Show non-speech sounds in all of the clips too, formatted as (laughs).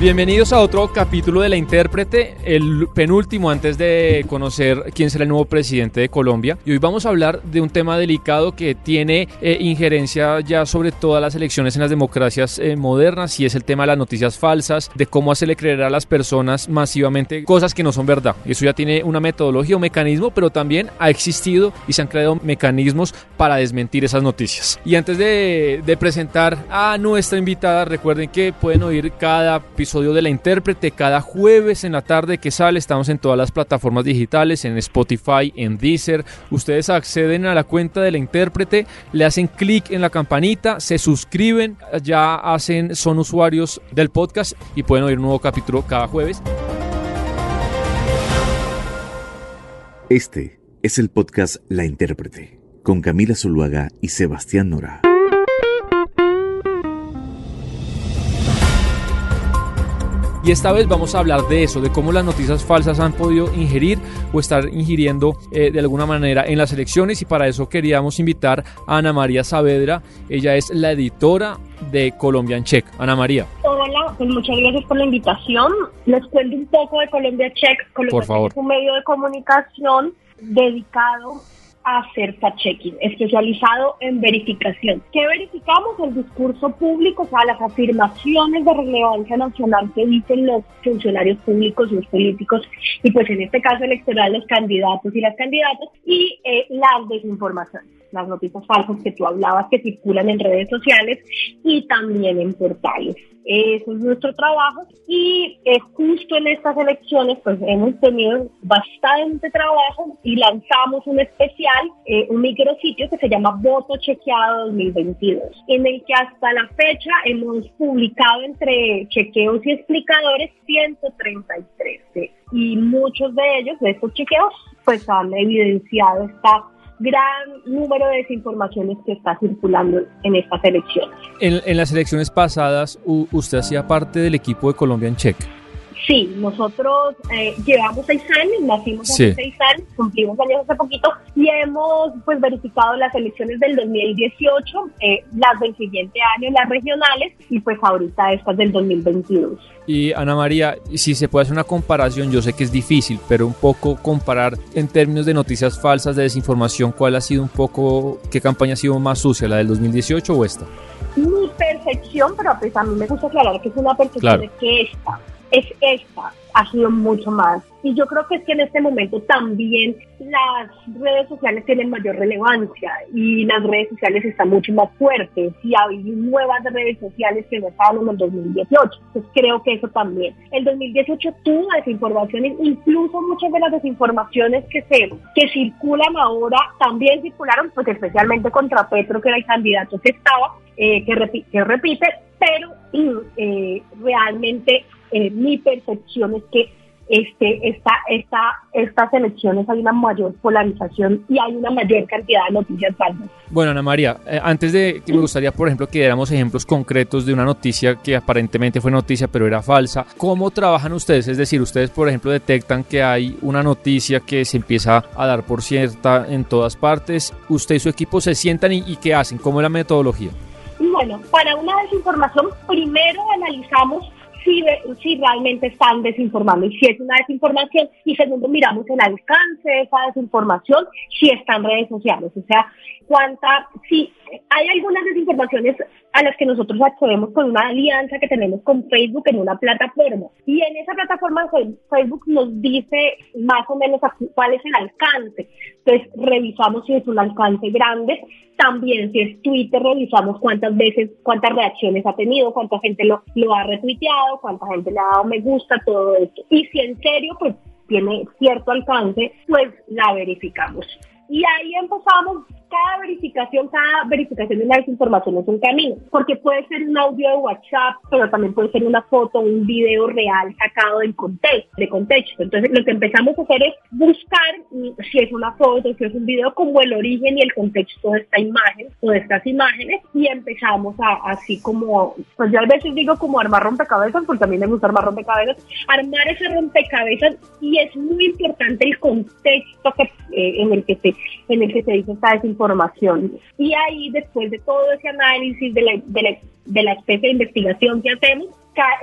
Bienvenidos a otro capítulo de La Intérprete, el penúltimo antes de conocer quién será el nuevo presidente de Colombia. Y hoy vamos a hablar de un tema delicado que tiene eh, injerencia ya sobre todas las elecciones en las democracias eh, modernas y es el tema de las noticias falsas, de cómo hacerle creer a las personas masivamente cosas que no son verdad. Eso ya tiene una metodología, un mecanismo, pero también ha existido y se han creado mecanismos para desmentir esas noticias. Y antes de, de presentar a nuestra invitada, recuerden que pueden oír cada episodio episodio de La Intérprete cada jueves en la tarde que sale. Estamos en todas las plataformas digitales, en Spotify, en Deezer. Ustedes acceden a la cuenta de La Intérprete, le hacen clic en la campanita, se suscriben, ya hacen, son usuarios del podcast y pueden oír un nuevo capítulo cada jueves. Este es el podcast La Intérprete con Camila Zuluaga y Sebastián Nora. Y esta vez vamos a hablar de eso, de cómo las noticias falsas han podido ingerir o estar ingiriendo eh, de alguna manera en las elecciones y para eso queríamos invitar a Ana María Saavedra. Ella es la editora de Colombian Check. Ana María. Hola, pues muchas gracias por la invitación. Les cuento un poco de Colombia Check. Colombia por favor. es un medio de comunicación dedicado hacer fact-checking, especializado en verificación. ¿Qué verificamos? El discurso público, o sea, las afirmaciones de relevancia nacional que dicen los funcionarios públicos, los políticos, y pues en este caso electoral los candidatos y las candidatas, y eh, las desinformaciones las noticias falsas que tú hablabas que circulan en redes sociales y también en portales. Eso es nuestro trabajo y eh, justo en estas elecciones pues hemos tenido bastante trabajo y lanzamos un especial, eh, un micrositio que se llama Voto Chequeado 2022, en el que hasta la fecha hemos publicado entre chequeos y explicadores 133 y muchos de ellos, de estos chequeos, pues han evidenciado esta gran número de desinformaciones que está circulando en estas elecciones. En, las elecciones pasadas, usted hacía parte del equipo de Colombia en Check. Sí, nosotros eh, llevamos seis años, nacimos hace seis años, cumplimos años hace poquito y hemos pues verificado las elecciones del 2018, eh, las del siguiente año, las regionales y pues ahorita estas del 2022. Y Ana María, si se puede hacer una comparación, yo sé que es difícil, pero un poco comparar en términos de noticias falsas, de desinformación, ¿cuál ha sido un poco, qué campaña ha sido más sucia, la del 2018 o esta? Mi percepción, pero pues a mí me gusta aclarar que es una percepción de que esta es esta, ha sido mucho más. Y yo creo que es que en este momento también las redes sociales tienen mayor relevancia y las redes sociales están mucho más fuertes y hay nuevas redes sociales que no estaban en el 2018. Entonces creo que eso también. El 2018 tuvo desinformación, incluso muchas de las desinformaciones que se que circulan ahora también circularon, pues especialmente contra Petro, que era el candidato que estaba, eh, que, que repite, pero eh, realmente eh, mi percepción es que este, esta, esta, estas elecciones hay una mayor polarización y hay una mayor cantidad de noticias falsas. Bueno, Ana María, eh, antes de que me gustaría, por ejemplo, que diéramos ejemplos concretos de una noticia que aparentemente fue noticia pero era falsa. ¿Cómo trabajan ustedes? Es decir, ustedes, por ejemplo, detectan que hay una noticia que se empieza a dar por cierta en todas partes. ¿Usted y su equipo se sientan y, y qué hacen? ¿Cómo es la metodología? Bueno, para una desinformación, primero analizamos si, si realmente están desinformando y si es una desinformación. Y segundo, miramos el alcance de esa desinformación si está en redes sociales. O sea, cuánta, si hay algunas desinformaciones a las que nosotros accedemos con una alianza que tenemos con Facebook en una plataforma. Y en esa plataforma Facebook nos dice más o menos cuál es el alcance. Entonces revisamos si es un alcance grande. También si es Twitter, revisamos cuántas veces, cuántas reacciones ha tenido, cuánta gente lo, lo ha retuiteado, cuánta gente le ha dado me gusta, todo esto. Y si en serio, pues tiene cierto alcance, pues la verificamos. Y ahí empezamos cada verificación, cada verificación de una desinformación es un camino, porque puede ser un audio de WhatsApp, pero también puede ser una foto, un video real sacado del contexto, de contexto. Entonces, lo que empezamos a hacer es buscar si es una foto, si es un video, como el origen y el contexto de esta imagen o de estas imágenes, y empezamos a, así como, pues yo a veces digo como armar rompecabezas, porque también me gusta armar rompecabezas, armar ese rompecabezas, y es muy importante el contexto que, eh, en el que se, en el que se dice esta desinformación información. Y ahí, después de todo ese análisis de la, de la, de la especie de investigación que hacemos,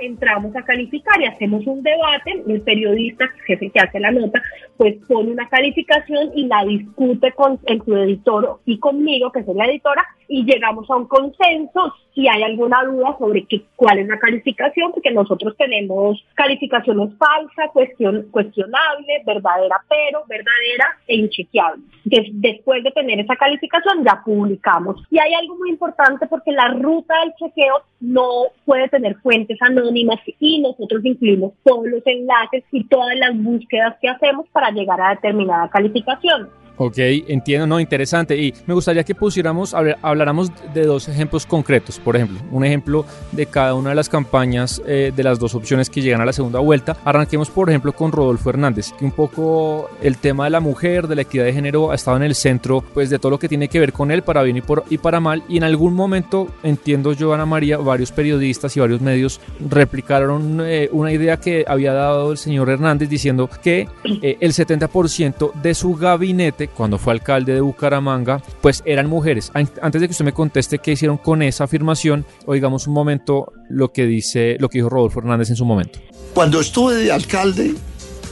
entramos a calificar y hacemos un debate, el periodista, jefe que hace la nota, pues pone una calificación y la discute con el su editor y conmigo, que soy la editora, y llegamos a un consenso si hay alguna duda sobre qué, cuál es la calificación, porque nosotros tenemos calificaciones falsas, cuestión, cuestionable, verdadera pero, verdadera e inchequeable. después de tener esa calificación ya publicamos. Y hay algo muy importante porque la ruta del chequeo no puede tener fuentes anónimas y nosotros incluimos todos los enlaces y todas las búsquedas que hacemos para llegar a determinada calificación. Ok, entiendo, no, interesante. Y me gustaría que pusiéramos, habláramos de dos ejemplos concretos. Por ejemplo, un ejemplo de cada una de las campañas eh, de las dos opciones que llegan a la segunda vuelta. Arranquemos, por ejemplo, con Rodolfo Hernández, que un poco el tema de la mujer, de la equidad de género, ha estado en el centro pues de todo lo que tiene que ver con él, para bien y, por, y para mal. Y en algún momento, entiendo yo, Ana María, varios periodistas y varios medios replicaron eh, una idea que había dado el señor Hernández diciendo que eh, el 70% de su gabinete cuando fue alcalde de Bucaramanga, pues eran mujeres. Antes de que usted me conteste qué hicieron con esa afirmación, oigamos un momento lo que dice, lo que dijo Rodolfo Hernández en su momento. Cuando estuve de alcalde,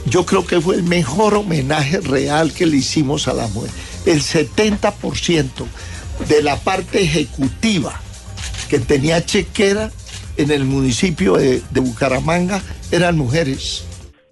yo creo que fue el mejor homenaje real que le hicimos a la mujer. El 70% de la parte ejecutiva que tenía chequera en el municipio de, de Bucaramanga eran mujeres.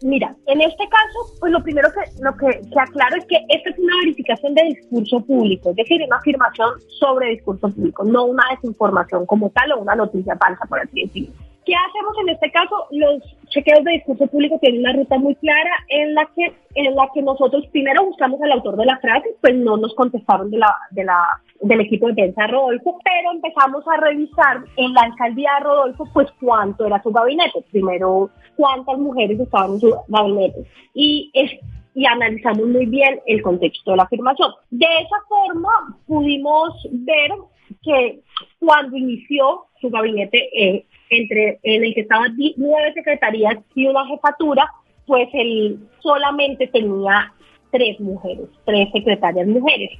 Mira, en este caso, pues lo primero que, lo que, que aclaro es que esta es una verificación de discurso público, es decir, una afirmación sobre discurso público, no una desinformación como tal o una noticia falsa, por así decirlo. ¿Qué hacemos en este caso? Los chequeos de discurso público tienen una ruta muy clara en la que en la que nosotros primero buscamos al autor de la frase, pues no nos contestaron de la, de la, del equipo de prensa Rodolfo, pero empezamos a revisar en la alcaldía de Rodolfo, pues cuánto era su gabinete. Primero, cuántas mujeres estaban en su gabinete. Y es, y analizamos muy bien el contexto de la afirmación. De esa forma pudimos ver que cuando inició su gabinete, eh, entre en el que estaban nueve secretarías y una jefatura, pues él solamente tenía tres mujeres, tres secretarias mujeres.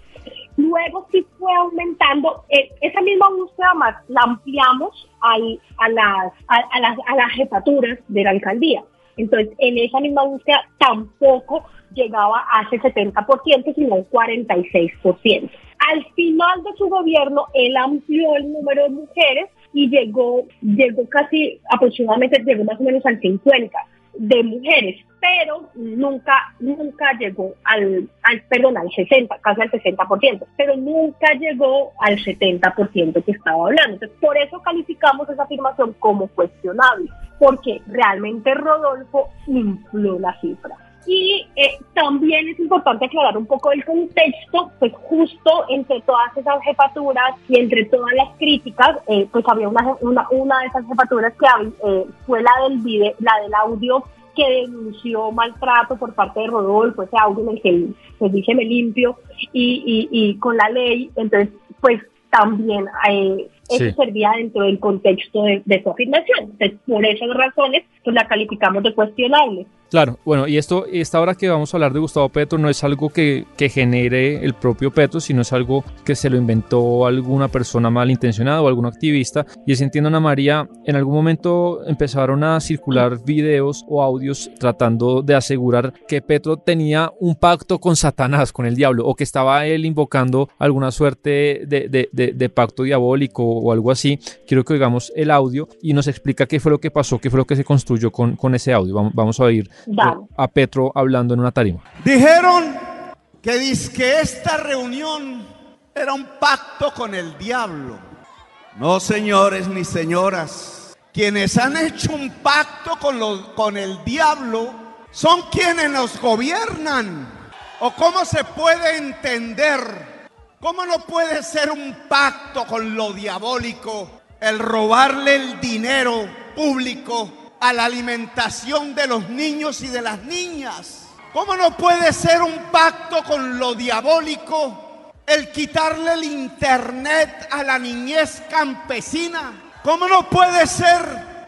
Luego sí fue aumentando, eh, esa misma búsqueda más la ampliamos al, a, las, a, las, a las jefaturas de la alcaldía. Entonces, en esa misma búsqueda tampoco llegaba a ese 70%, sino un 46%. Al final de su gobierno, él amplió el número de mujeres y llegó, llegó casi aproximadamente, llegó más o menos al 50 de mujeres, pero nunca, nunca llegó al, al, perdón, al 60, casi al 60%, pero nunca llegó al 70% que estaba hablando. Entonces, por eso calificamos esa afirmación como cuestionable, porque realmente Rodolfo infló la cifra. Y eh, también es importante aclarar un poco el contexto, pues justo entre todas esas jefaturas y entre todas las críticas, eh, pues había una, una, una, de esas jefaturas que eh, fue la del video, la del audio que denunció maltrato por parte de Rodolfo, ese audio en el que se dice me limpio y, y, y con la ley, entonces pues también eh, eso servía dentro del contexto de, de su afirmación. Entonces, por esas razones, pues la calificamos de cuestionable. Claro, bueno, y esto, esta hora que vamos a hablar de Gustavo Petro no es algo que, que, genere el propio Petro, sino es algo que se lo inventó alguna persona malintencionada o algún activista. Y es, entiendo, Ana María, en algún momento empezaron a circular videos o audios tratando de asegurar que Petro tenía un pacto con Satanás, con el diablo, o que estaba él invocando alguna suerte de, de, de, de pacto diabólico o algo así. Quiero que oigamos el audio y nos explica qué fue lo que pasó, qué fue lo que se construyó con, con ese audio. Vamos, vamos a oír a Petro hablando en una tarima. Dijeron que, que esta reunión era un pacto con el diablo. No, señores ni señoras. Quienes han hecho un pacto con, con el diablo son quienes nos gobiernan. ¿O cómo se puede entender? ¿Cómo no puede ser un pacto con lo diabólico el robarle el dinero público a la alimentación de los niños y de las niñas. ¿Cómo no puede ser un pacto con lo diabólico el quitarle el internet a la niñez campesina? ¿Cómo no puede ser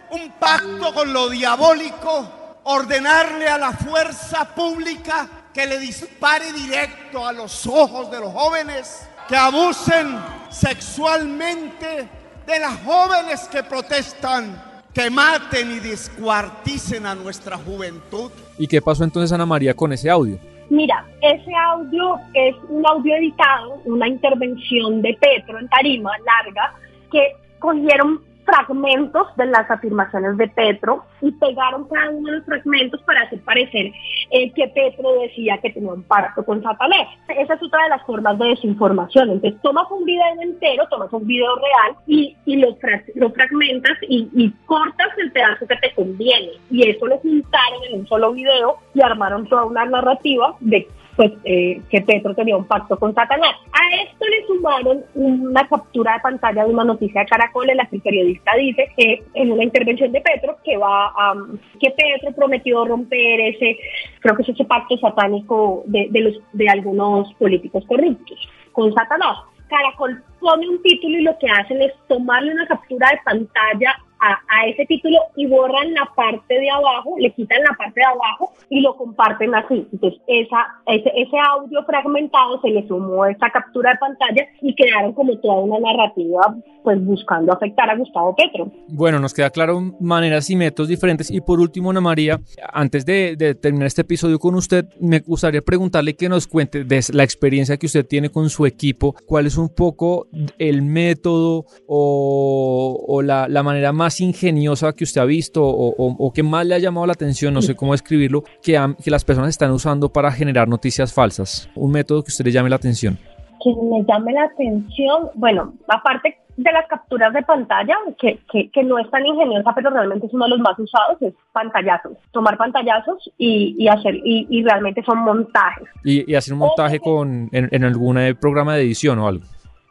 un pacto con lo diabólico ordenarle a la fuerza pública que le dispare directo a los ojos de los jóvenes, que abusen sexualmente de las jóvenes que protestan que maten y descuarticen a nuestra juventud. ¿Y qué pasó entonces, Ana María, con ese audio? Mira, ese audio es un audio editado, una intervención de Petro en Tarima, larga, que cogieron fragmentos de las afirmaciones de Petro y pegaron cada uno de los fragmentos para hacer parecer eh, que Petro decía que tenía un pacto con Satanás. Esa es otra de las formas de desinformación. Entonces tomas un video entero, tomas un video real y, y lo, lo fragmentas y, y cortas el pedazo que te conviene. Y eso lo juntaron en un solo video y armaron toda una narrativa de pues eh, que Petro tenía un pacto con Satanás. A esto le sumaron una captura de pantalla de una noticia de Caracol en la que el periodista dice que en una intervención de Petro que va a, que Petro prometió romper ese, creo que es ese pacto satánico de, de, los, de algunos políticos corruptos con Satanás. Caracol pone un título y lo que hacen es tomarle una captura de pantalla a, ese título y borran la parte de abajo, le quitan la parte de abajo y lo comparten así. Entonces, esa, ese, ese audio fragmentado se le sumó esa captura de pantalla y crearon como toda una narrativa, pues buscando afectar a Gustavo Petro. Bueno, nos queda claro maneras y métodos diferentes. Y por último, Ana María, antes de, de terminar este episodio con usted, me gustaría preguntarle que nos cuente de la experiencia que usted tiene con su equipo, cuál es un poco el método o, o la, la manera más más ingeniosa que usted ha visto o, o, que más le ha llamado la atención, no sé cómo escribirlo, que, que las personas están usando para generar noticias falsas? Un método que usted le llame la atención. Que me llame la atención, bueno, aparte de las capturas de pantalla, que, que, no es tan ingeniosa, pero realmente es uno de los más usados, es pantallazos. Tomar pantallazos y, y hacer, y, y, realmente son montajes. Y, hacer un montaje con, en, en algún programa de edición o algo.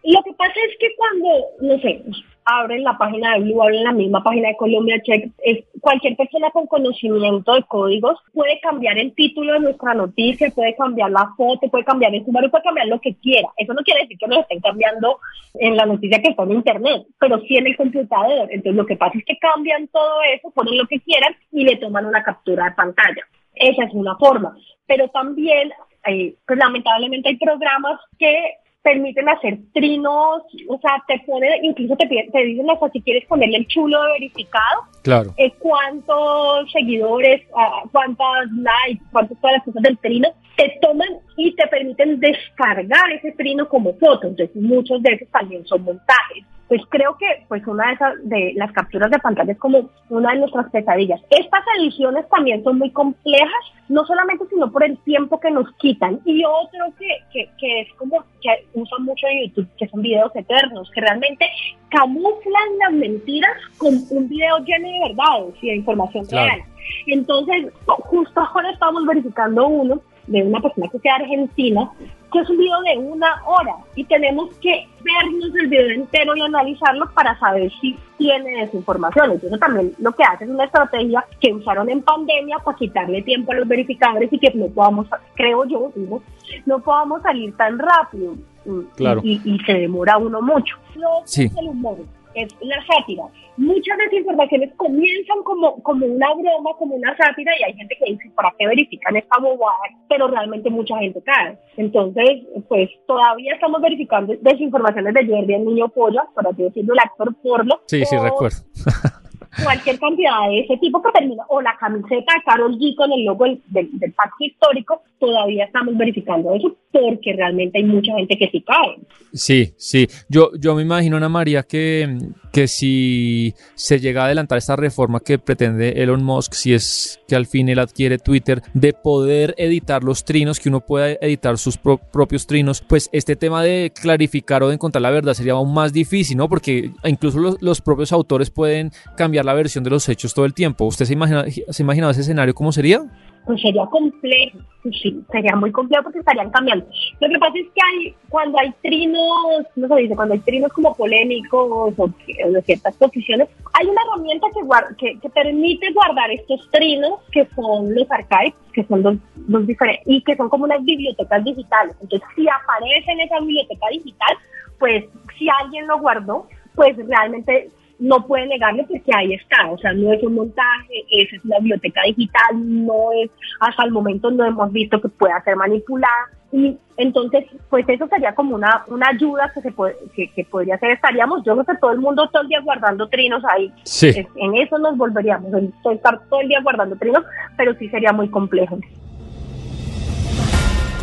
Lo que pasa es que cuando, no sé, abren la página de Blue, abren la misma página de Colombia Check, es, cualquier persona con conocimiento de códigos puede cambiar el título de nuestra noticia, puede cambiar la foto, puede cambiar el sumario, puede cambiar lo que quiera. Eso no quiere decir que nos estén cambiando en la noticia que está en internet, pero sí en el computador. Entonces lo que pasa es que cambian todo eso, ponen lo que quieran y le toman una captura de pantalla. Esa es una forma. Pero también, eh, pues lamentablemente hay programas que permiten hacer trinos, o sea, te pone, incluso te, te dicen hasta si quieres ponerle el chulo de verificado, claro. Eh, cuántos seguidores, uh, cuántas likes, cuántas todas las cosas del trino, te toman y te permiten descargar ese trino como foto, entonces muchos de esos también son montajes pues creo que pues una de esas de las capturas de pantalla es como una de nuestras pesadillas. Estas ediciones también son muy complejas, no solamente sino por el tiempo que nos quitan. Y otro que, que, que es como que usan mucho en YouTube, que son videos eternos, que realmente camuflan las mentiras con un video lleno de verdades y de información real. Entonces, justo ahora estamos verificando uno de una persona que sea argentina, es un video de una hora y tenemos que vernos el video entero y analizarlo para saber si tiene desinformación. Entonces también lo que hace es una estrategia que usaron en pandemia para quitarle tiempo a los verificadores y que no podamos, creo yo, digo, no podamos salir tan rápido. Claro. Y, y, se demora uno mucho. sí. es el humor es la sátira. Muchas desinformaciones comienzan como, como una broma, como una sátira, y hay gente que dice, ¿para qué verifican esta bobada? Pero realmente mucha gente cae. Entonces, pues todavía estamos verificando desinformaciones de Jordi, el niño polla, por así decirlo, el actor porno. Sí, sí, recuerdo. (laughs) cualquier cantidad de ese tipo que termina, o la camiseta de Carol G con el logo del, del, parque histórico, todavía estamos verificando eso porque realmente hay mucha gente que sí cae. Sí, sí. Yo, yo me imagino, Ana María, que, que si se llega a adelantar esta reforma que pretende Elon Musk, si es que al fin él adquiere Twitter, de poder editar los trinos, que uno pueda editar sus pro propios trinos, pues este tema de clarificar o de encontrar la verdad sería aún más difícil, ¿no? Porque incluso los, los propios autores pueden cambiar la versión de los hechos todo el tiempo. ¿Usted se imagina, se imagina ese escenario cómo sería? pues sería complejo, sí, sería muy complejo porque estarían cambiando. Lo que pasa es que hay, cuando hay trinos, no se dice, cuando hay trinos como polémicos o, de ciertas posiciones, hay una herramienta que, que, que, permite guardar estos trinos que son los archives, que son dos, dos diferentes, y que son como unas bibliotecas digitales. Entonces, si aparece en esa biblioteca digital, pues si alguien lo guardó, pues realmente no puede negarlo porque ahí está, o sea, no es un montaje, esa es una biblioteca digital, no es, hasta el momento no hemos visto que pueda ser manipulada. Y entonces, pues eso sería como una, una ayuda que se puede, que, podría ser, estaríamos, yo creo que todo el mundo todo el día guardando trinos ahí. Sí. en eso nos volveríamos, estar todo el día guardando trinos, pero sí sería muy complejo.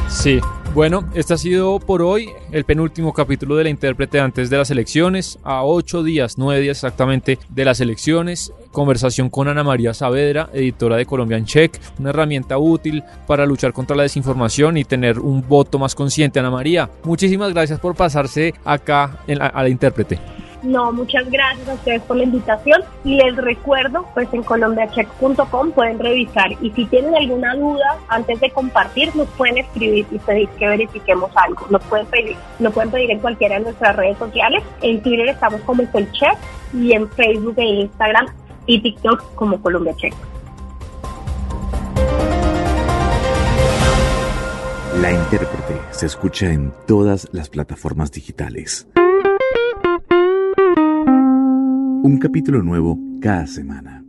Sí, bueno, este ha sido por hoy el penúltimo capítulo de la intérprete antes de las elecciones, a ocho días, nueve días exactamente de las elecciones. Conversación con Ana María Saavedra, editora de Colombian Check, una herramienta útil para luchar contra la desinformación y tener un voto más consciente. Ana María, muchísimas gracias por pasarse acá a la intérprete. No, muchas gracias a ustedes por la invitación y les recuerdo, pues en colombiacheck.com pueden revisar y si tienen alguna duda antes de compartir nos pueden escribir y pedir que verifiquemos algo. Nos pueden pedir, lo pueden pedir en cualquiera de nuestras redes sociales. En Twitter estamos como Check y en Facebook e Instagram y TikTok como Colombia Check. La intérprete se escucha en todas las plataformas digitales. Un capítulo nuevo cada semana.